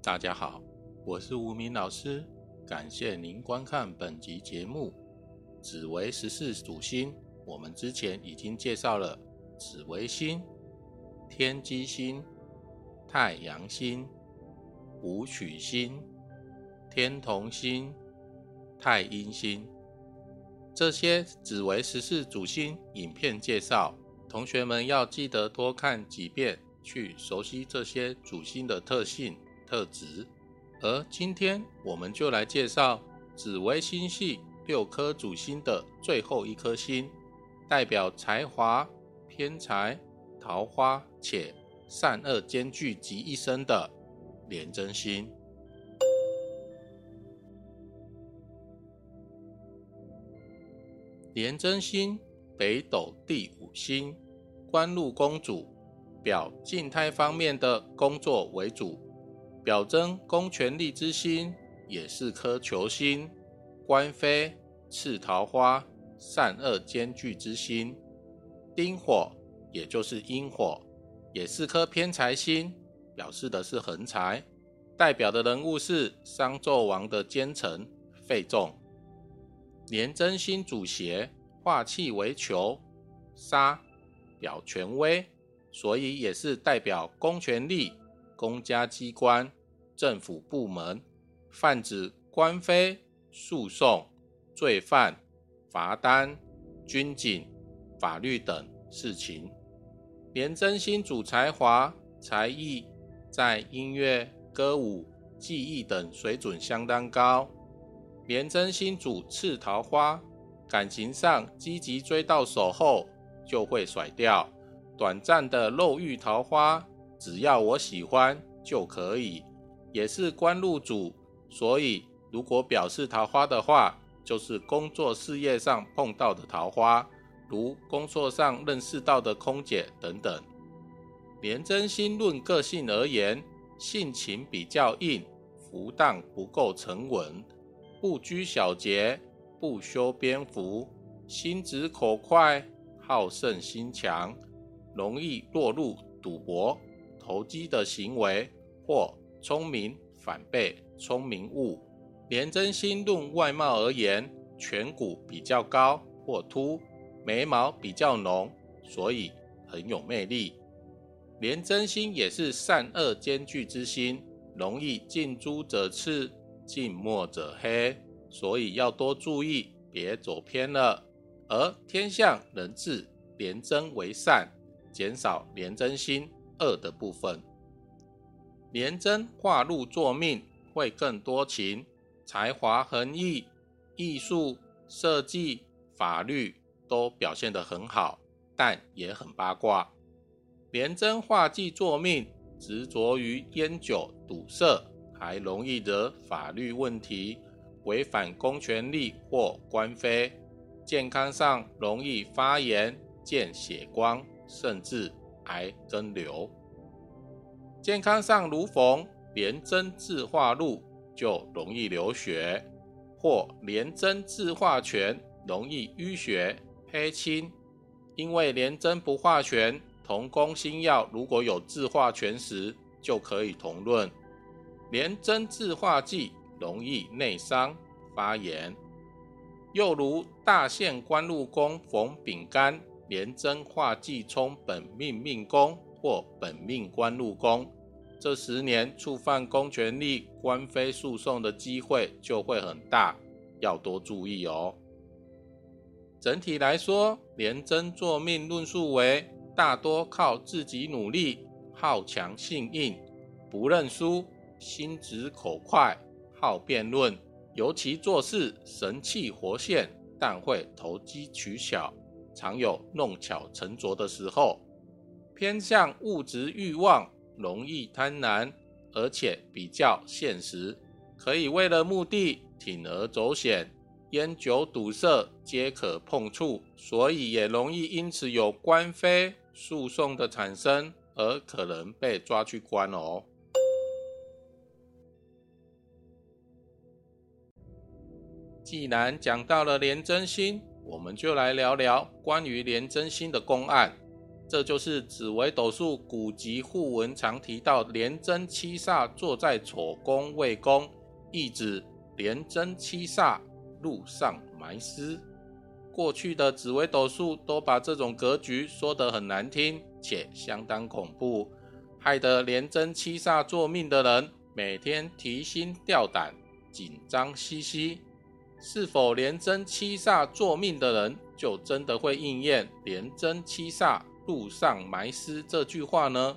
大家好，我是吴明老师，感谢您观看本集节目。紫微十四主星，我们之前已经介绍了紫微星、天机星、太阳星、武曲星、天同星、太阴星这些紫微十四主星影片介绍，同学们要记得多看几遍，去熟悉这些主星的特性。特质，而今天我们就来介绍紫微星系六颗主星的最后一颗星，代表才华、偏财、桃花且善恶兼具集一身的廉贞星。廉贞星，北斗第五星，官禄公主，表静态方面的工作为主。表征公权力之心，也是颗球心，官非赤桃花，善恶兼具之心。丁火也就是阴火，也是颗偏财星，表示的是横财。代表的人物是商纣王的奸臣费仲。廉贞星主邪，化气为球，杀表权威，所以也是代表公权力、公家机关。政府部门泛指官非、诉讼、罪犯、罚单、军警、法律等事情。廉贞星主才华、才艺，在音乐、歌舞、技艺等水准相当高。廉贞星主赤桃花，感情上积极追到手后就会甩掉。短暂的肉欲桃花，只要我喜欢就可以。也是官禄主，所以如果表示桃花的话，就是工作事业上碰到的桃花，如工作上认识到的空姐等等。廉贞星论个性而言，性情比较硬，浮荡不够沉稳，不拘小节，不修边幅，心直口快，好胜心强，容易落入赌博、投机的行为或。聪明反被聪明误。廉贞星论外貌而言，颧骨比较高或凸，眉毛比较浓，所以很有魅力。廉贞星也是善恶兼具之星，容易近朱者赤，近墨者黑，所以要多注意，别走偏了。而天象人治廉贞为善，减少廉贞星恶的部分。廉贞化禄作命，会更多情，才华横溢，艺术、设计、法律都表现得很好，但也很八卦。廉贞化忌作命，执着于烟酒赌色，还容易得法律问题，违反公权力或官非。健康上容易发炎、见血光，甚至癌根瘤。健康上如逢廉贞自化禄，就容易流血；或廉贞自化权，容易淤血、黑青。因为廉贞不化权，同宫星耀如果有自化权时，就可以同论。廉贞自化忌，容易内伤发炎。又如大限官禄宫逢丙干，廉贞化忌冲本命命宫。或本命官禄宫，这十年触犯公权力、官非诉讼的机会就会很大，要多注意哦。整体来说，廉贞作命论述为大多靠自己努力，好强性硬，不认输，心直口快，好辩论，尤其做事神气活现，但会投机取巧，常有弄巧成拙的时候。偏向物质欲望，容易贪婪，而且比较现实，可以为了目的铤而走险，烟酒赌色皆可碰触，所以也容易因此有官非诉讼的产生，而可能被抓去关哦。既然讲到了廉贞星，我们就来聊聊关于廉贞星的公案。这就是紫微斗数古籍互文常提到廉贞七煞坐在丑宫未宫，意指廉贞七煞路上埋尸。过去的紫微斗数都把这种格局说得很难听，且相当恐怖，害得廉贞七煞作命的人每天提心吊胆、紧张兮兮。是否廉贞七煞作命的人就真的会应验“廉贞七煞路上埋尸”这句话呢？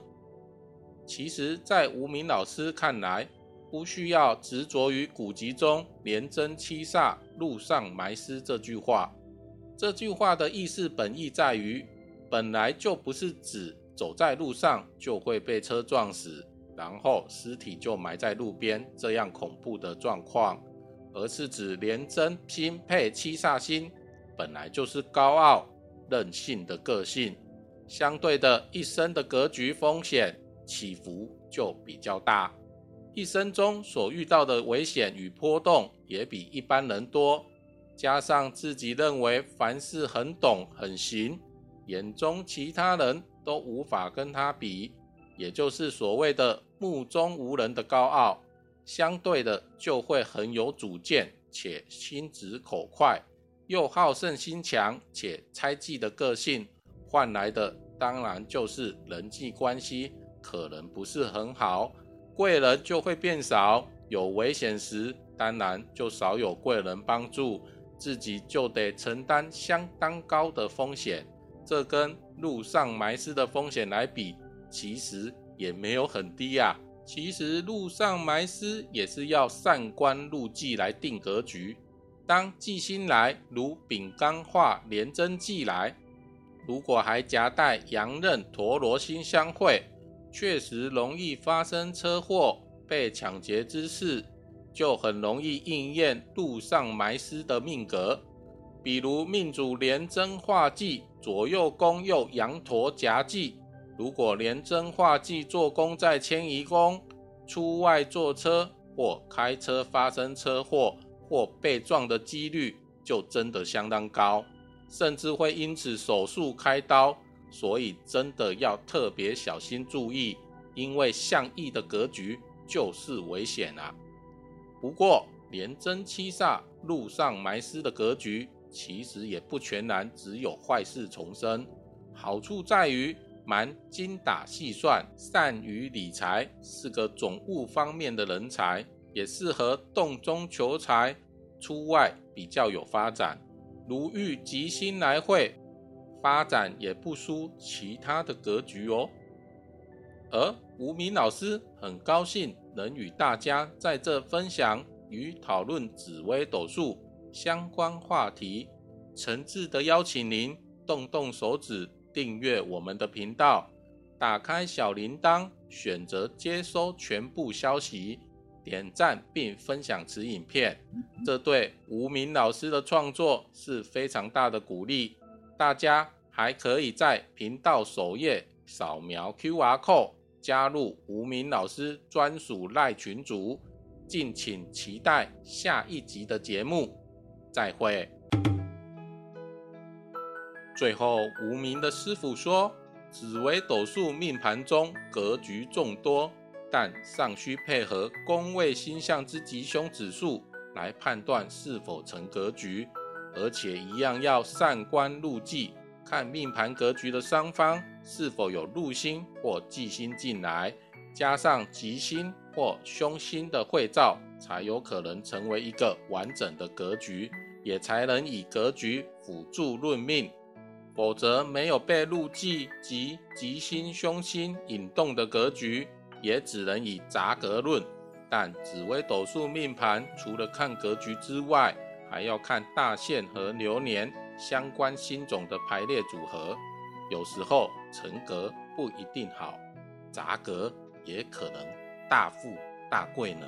其实，在无名老师看来，不需要执着于古籍中“廉贞七煞路上埋尸”这句话。这句话的意思本意在于，本来就不是指走在路上就会被车撞死，然后尸体就埋在路边这样恐怖的状况。而是指廉贞星配七煞星，本来就是高傲任性的个性，相对的一生的格局风险起伏就比较大，一生中所遇到的危险与波动也比一般人多，加上自己认为凡事很懂很行，眼中其他人都无法跟他比，也就是所谓的目中无人的高傲。相对的，就会很有主见，且心直口快，又好胜心强，且猜忌的个性，换来的当然就是人际关系可能不是很好，贵人就会变少，有危险时，当然就少有贵人帮助，自己就得承担相当高的风险。这跟路上埋尸的风险来比，其实也没有很低呀。其实路上埋尸也是要善观路忌来定格局。当忌星来，如丙干化廉贞忌来，如果还夹带羊刃陀罗星相会，确实容易发生车祸、被抢劫之事，就很容易应验路上埋尸的命格。比如命主连贞化忌，左右宫又羊驼夹忌。如果连真化忌做工在迁移宫，出外坐车或开车发生车祸或被撞的几率就真的相当高，甚至会因此手术开刀，所以真的要特别小心注意，因为相意的格局就是危险啊。不过连贞七煞路上埋尸的格局，其实也不全然只有坏事重生，好处在于。蛮精打细算，善于理财，是个总务方面的人才，也适合洞中求财，出外比较有发展。如遇吉星来会，发展也不输其他的格局哦。而吴明老师很高兴能与大家在这分享与讨论紫微斗数相关话题，诚挚的邀请您动动手指。订阅我们的频道，打开小铃铛，选择接收全部消息，点赞并分享此影片，这对无名老师的创作是非常大的鼓励。大家还可以在频道首页扫描 QR code 加入无名老师专属赖群组，敬请期待下一集的节目。再会。最后，无名的师傅说：“紫微斗数命盘中格局众多，但尚需配合宫位星象之吉凶指数来判断是否成格局，而且一样要善观禄忌，看命盘格局的双方是否有禄星或忌星进来，加上吉星或凶星的会照，才有可能成为一个完整的格局，也才能以格局辅助论命。”否则，没有被禄忌及吉星凶星引动的格局，也只能以杂格论。但紫微斗数命盘除了看格局之外，还要看大限和流年相关星种的排列组合。有时候成格不一定好，杂格也可能大富大贵呢。